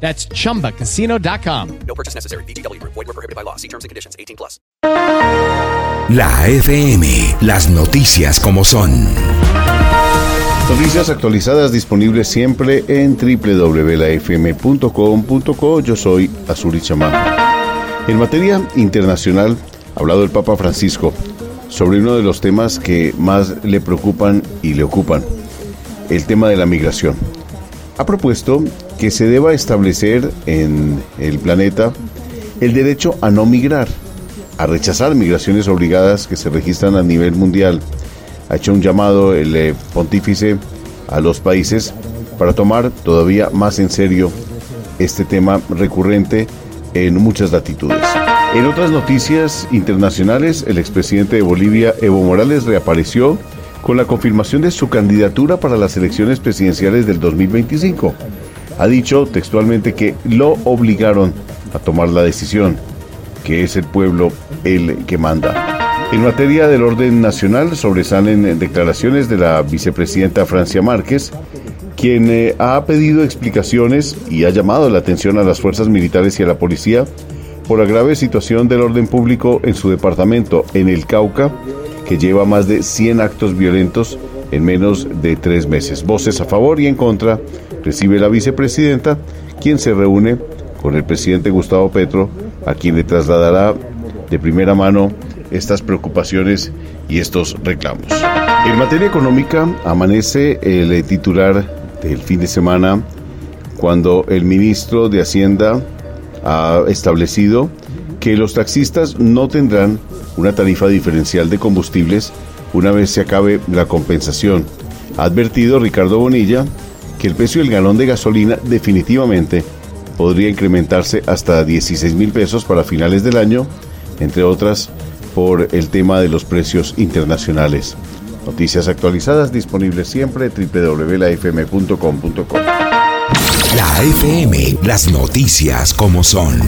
That's chumbacasino.com. No purchase necessary. BGW. Void were prohibited by law. See terms and conditions. 18 plus. La FM, las noticias como son. Noticias actualizadas disponibles siempre en www.lafm.com.co. Yo soy Azuri Chamán. En materia internacional, ha hablado el Papa Francisco sobre uno de los temas que más le preocupan y le ocupan, el tema de la migración. Ha propuesto que se deba establecer en el planeta el derecho a no migrar, a rechazar migraciones obligadas que se registran a nivel mundial. Ha hecho un llamado el eh, pontífice a los países para tomar todavía más en serio este tema recurrente en muchas latitudes. En otras noticias internacionales, el expresidente de Bolivia, Evo Morales, reapareció con la confirmación de su candidatura para las elecciones presidenciales del 2025. Ha dicho textualmente que lo obligaron a tomar la decisión, que es el pueblo el que manda. En materia del orden nacional sobresalen declaraciones de la vicepresidenta Francia Márquez, quien eh, ha pedido explicaciones y ha llamado la atención a las fuerzas militares y a la policía por la grave situación del orden público en su departamento, en el Cauca, que lleva más de 100 actos violentos en menos de tres meses. Voces a favor y en contra recibe la vicepresidenta, quien se reúne con el presidente Gustavo Petro, a quien le trasladará de primera mano estas preocupaciones y estos reclamos. En materia económica, amanece el titular del fin de semana cuando el ministro de Hacienda ha establecido que los taxistas no tendrán una tarifa diferencial de combustibles una vez se acabe la compensación. Ha advertido Ricardo Bonilla que el precio del galón de gasolina definitivamente podría incrementarse hasta 16 mil pesos para finales del año, entre otras por el tema de los precios internacionales. Noticias actualizadas disponibles siempre www.lafm.com.co. La FM, las noticias como son.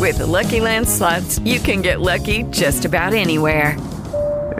With the Lucky Land slots, you can get lucky just about anywhere.